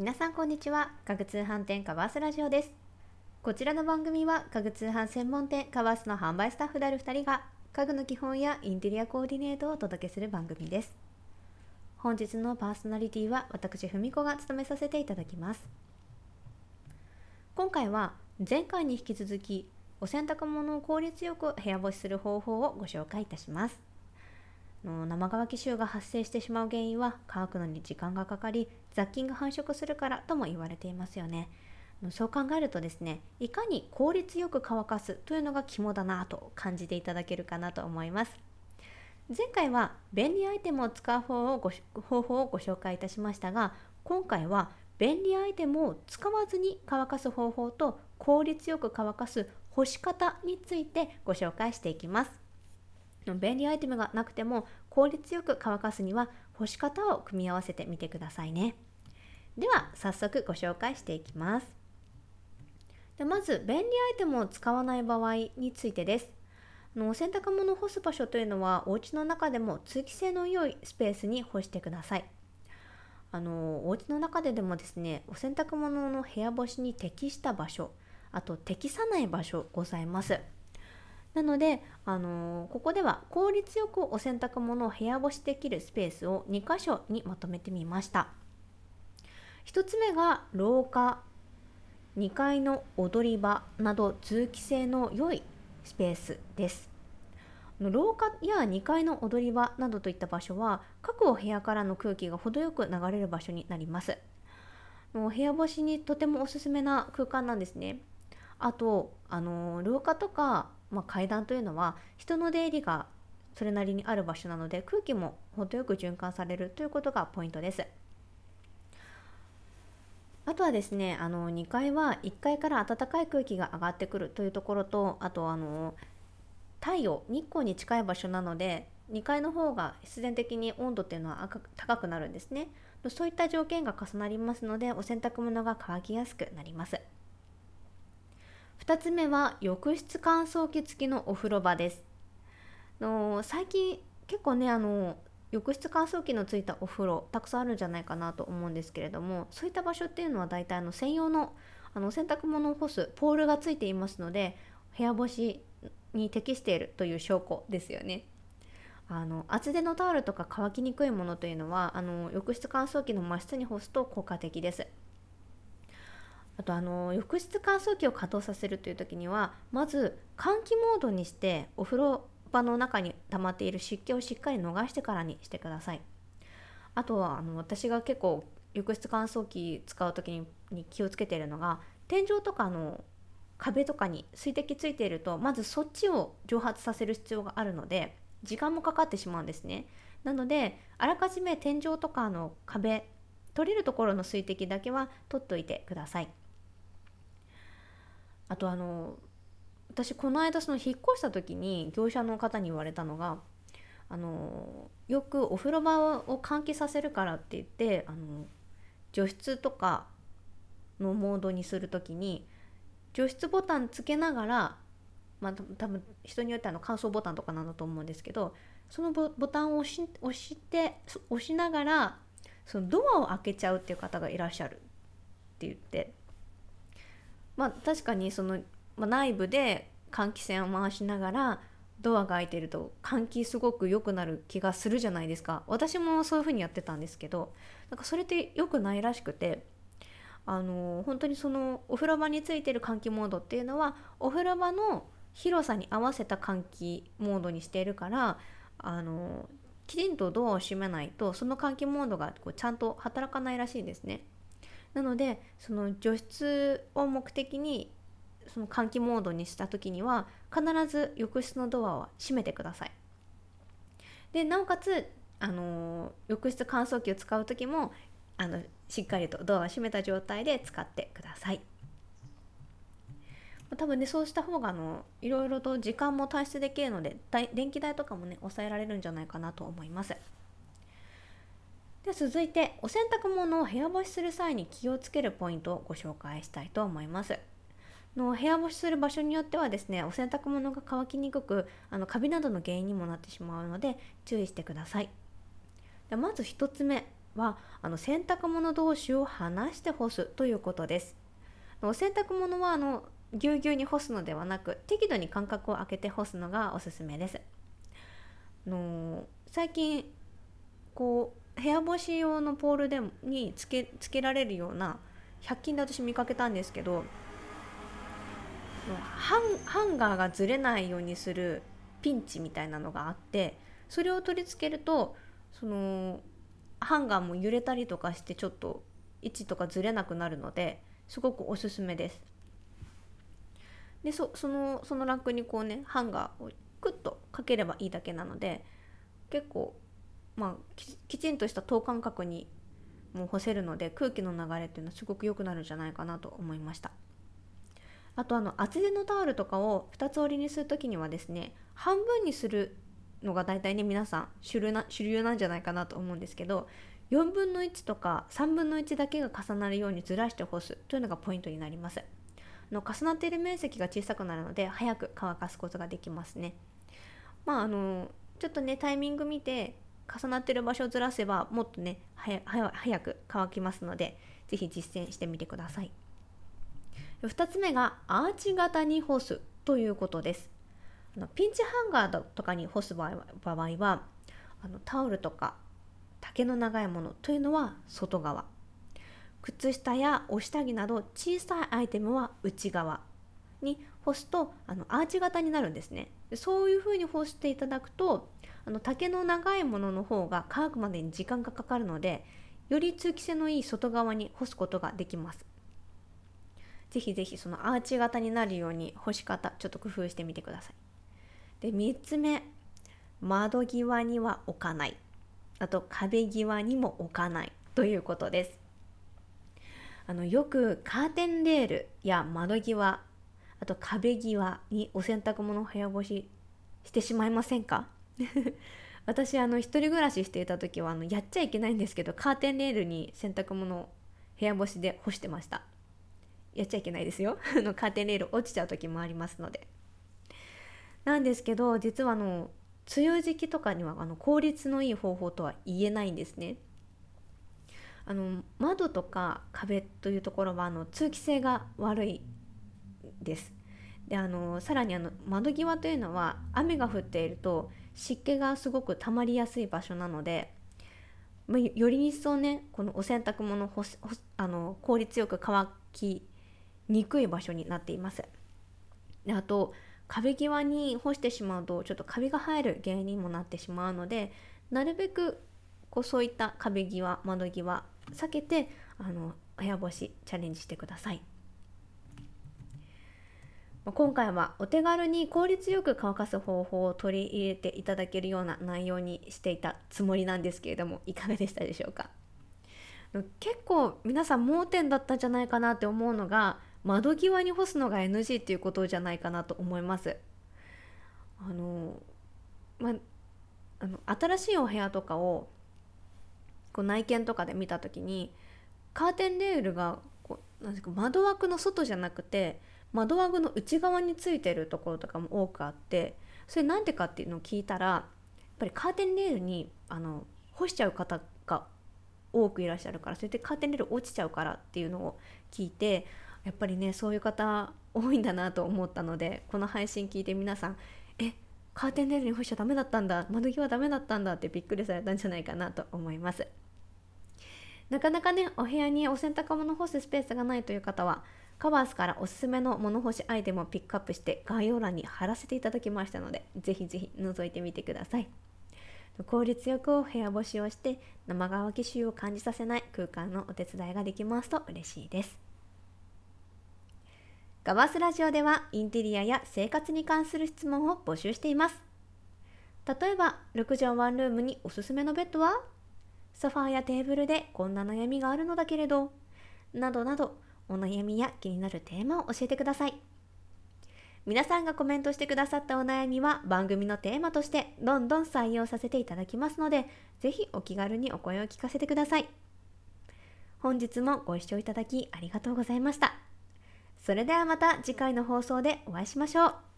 皆さんこんにちは。家具通販店カバースラジオです。こちらの番組は家具通販専門店カバースの販売スタッフである2人が家具の基本やインテリアコーディネートをお届けする番組です。本日のパーソナリティは私文子が務めさせていただきます。今回は前回に引き続きお洗濯物を効率よく部屋干しする方法をご紹介いたします。の生乾き臭が発生してしまう原因は乾くのに時間がかかり雑菌が繁殖するからとも言われていますよね。そう考えるとですねいかに効率よく乾かすというのが肝だなと感じていただけるかなと思います。前回は便利アイテムを使う方をご方法をご紹介いたしましたが今回は便利アイテムを使わずに乾かす方法と効率よく乾かす干し方についてご紹介していきます。便利アイテムがなくても効率よく乾かすには干し方を組み合わせてみてくださいね。では早速ご紹介していきます。でまず便利アイテムを使わない場合についてです。のお洗濯物を干す場所というのはお家の中でも通気性の良いスペースに干してください。あのお家の中ででもですねお洗濯物の部屋干しに適した場所あと適さない場所ございます。なので、あのー、ここでは効率よくお洗濯物を部屋干しできるスペースを2箇所にまとめてみました。1つ目が廊下2階の踊り場など通気性の良いスペースです。廊下や2階の踊り場などといった場所は各お部屋からの空気が程よく流れる場所になります。もう部屋干しにとてもおすすめな空間なんですね。あとあの廊下とかまあ、階段というのは人の出入りがそれなりにある場所なので空気も程よく循環されるということがポイントです。あとはですねあの2階は1階から暖かい空気が上がってくるというところとあとあの太陽日光に近い場所なので2階の方が必然的に温度っていうのは高くなるんですねそういった条件が重なりますのでお洗濯物が乾きやすくなります2つ目は浴室乾燥機付きのお風呂場ですの最近結構ねあの浴室乾燥機のついたお風呂たくさんあるんじゃないかなと思うんですけれどもそういった場所っていうのは大体あの専用のあの洗濯物を干すポールがついていますので部屋干しに適しているという証拠ですよね。あの厚手のタオルとか乾きにくいものというのはあの浴室乾燥機の真下に干すと効果的です。あとあの浴室乾燥機を稼働させるという時にはまず換気モードにしてお風呂場の中に溜まっている湿気をしっかり逃してからにしてください。あとはあの私が結構浴室乾燥機使う時に気をつけているのが天井とかの壁とかに水滴ついているとまずそっちを蒸発させる必要があるので時間もかかってしまうんですね。なのであらかじめ天井とかの壁取れるところの水滴だけは取っておいてください。あとあの私この間その引っ越した時に業者の方に言われたのがあのよくお風呂場を換気させるからって言ってあの除湿とかのモードにする時に除湿ボタンつけながらまあ多分人によってあの乾燥ボタンとかなんだと思うんですけどそのボタンを押し押して押しながらそのドアを開けちゃうっていう方がいらっしゃるって言ってまあ確かにその、まあ、内部で換気扇を回しながらドアが開いてると換気すごく良くなる気がするじゃないですか私もそういう風にやってたんですけどなんかそれって良くないらしくてあの本当にそのお風呂場についてる換気モードっていうのはお風呂場の広さに合わせた換気モードにしているからあのきちんとドアを閉めないとその換気モードがこうちゃんと働かないらしいんですね。なのでその除湿を目的にその換気モードにした時には必ず浴室のドアは閉めてください。でなおかつあの浴室乾燥機を使う時もあのしっかりとドアを閉めた状態で使ってください。多分ねそうした方があのいろいろと時間も短縮できるので電気代とかもね抑えられるんじゃないかなと思います。で続いてお洗濯物を部屋干しする際に気をつけるポイントをご紹介したいと思います。の部屋干しする場所によってはですねお洗濯物が乾きにくくあのカビなどの原因にもなってしまうので注意してください。でまず1つ目はあの洗濯物同士を離して干すということですお洗濯物はあのぎゅうぎゅうに干すのではなく適度に間隔を空けて干すのがおすすめですの最近こう部屋干し用のポールでにつけつけられるような100均で私見かけたんですけどハンハンガーがずれないようにするピンチみたいなのがあってそれを取り付けるとそのハンガーも揺れたりとかしてちょっと位置とかずれなくなるのですごくおすすめです。でそそのそのラックにこうねハンガーをクッとかければいいだけなので結構まあきちんとした等間隔にもう干せるので空気の流れっていうのはすごく良くなるんじゃないかなと思いました。あとあの厚手のタオルとかを2つ折りにする時にはですね半分にするのが大体ね皆さん主流な主流なんじゃないかなと思うんですけど4分の1とか3分の1だけが重なるようにずらして干すというのがポイントになります。の重なっている面積が小さくなるので早く乾かすことができますね。まああのちょっとねタイミング見て重なってる場所をずらせばもっとね早く乾きますので是非実践してみてください。2つ目がアーチ型に干すということです。あのピンチハンガーとかに干す場合はあのタオルとか丈の長いものというのは外側。靴下やお下着など小さいアイテムは内側に干すとあのアーチ型になるんですね。そういうふうに干していただくとあの丈の長いものの方が乾くまでに時間がかかるのでより通気性のいい外側に干すことができます。ぜひぜひそのアーチ型になるように干し方ちょっと工夫してみてください。で3つ目窓際には置かない。あと壁際にも置かないということです。あのよくカーテンレールや窓際あと壁際にお洗濯物を部屋干ししてしまいませんか？私あの一人暮らししていた時はあのやっちゃいけないんですけどカーテンレールに洗濯物を部屋干しで干してました。やっちゃいけないですよ。のカーテンレール落ちちゃう時もありますので。なんですけど実はあの梅雨時期とかにはあの効率のいい方法とは言えないんですね。あの窓とか壁というところはあの通気性が悪いですであのさらにあの窓際というのは雨が降っていると湿気がすごく溜まりやすい場所なので、まより一層ねこのお洗濯物干しあの効率よく乾きにくい場所になっていますであと壁際に干してしまうとちょっとカビが生える原因にもなってしまうのでなるべくこうそういった壁際窓際避けてあの部屋干しチャレンジしてください。今回はお手軽に効率よく乾かす方法を取り入れていただけるような内容にしていたつもりなんですけれどもいかがでしたでしょうか？結構皆さん盲点だったんじゃないかなって思うのが窓際に干すのが NG っていうことじゃないかなと思います。あのまあの新しいお部屋とかをこう内見とかで見た時にカーテンレールがこうなんですか窓枠の外じゃなくて窓枠の内側についてるところとかも多くあってそれなんでかっていうのを聞いたらやっぱりカーテンレールにあの干しちゃう方が多くいらっしゃるからそれでカーテンレール落ちちゃうからっていうのを聞いてやっぱりねそういう方多いんだなと思ったのでこの配信聞いて皆さんえカーテンレールに干しちゃダメだったんだ窓際ダメだったんだってびっくりされたんじゃないかなと思います。なかなかねお部屋にお洗濯物干すスペースがないという方はカバースからおすすめの物干しアイテムをピックアップして概要欄に貼らせていただきましたのでぜひぜひ覗いてみてください。効率よく部屋干しをして生乾き臭を感じさせない空間のお手伝いができますと嬉しいです。ガバスラジオではインテリアや生活に関する質問を募集しています。例えば6畳ワンルームにおすすめのベッドは？ソファーやテーブルでこんな悩みがあるのだけれど？などなどお悩みや気になるテーマを教えてください。皆さんがコメントしてくださったお悩みは番組のテーマとしてどんどん採用させていただきますので、ぜひお気軽にお声を聞かせてください。本日もご視聴いただきありがとうございました。それではまた次回の放送でお会いしましょう。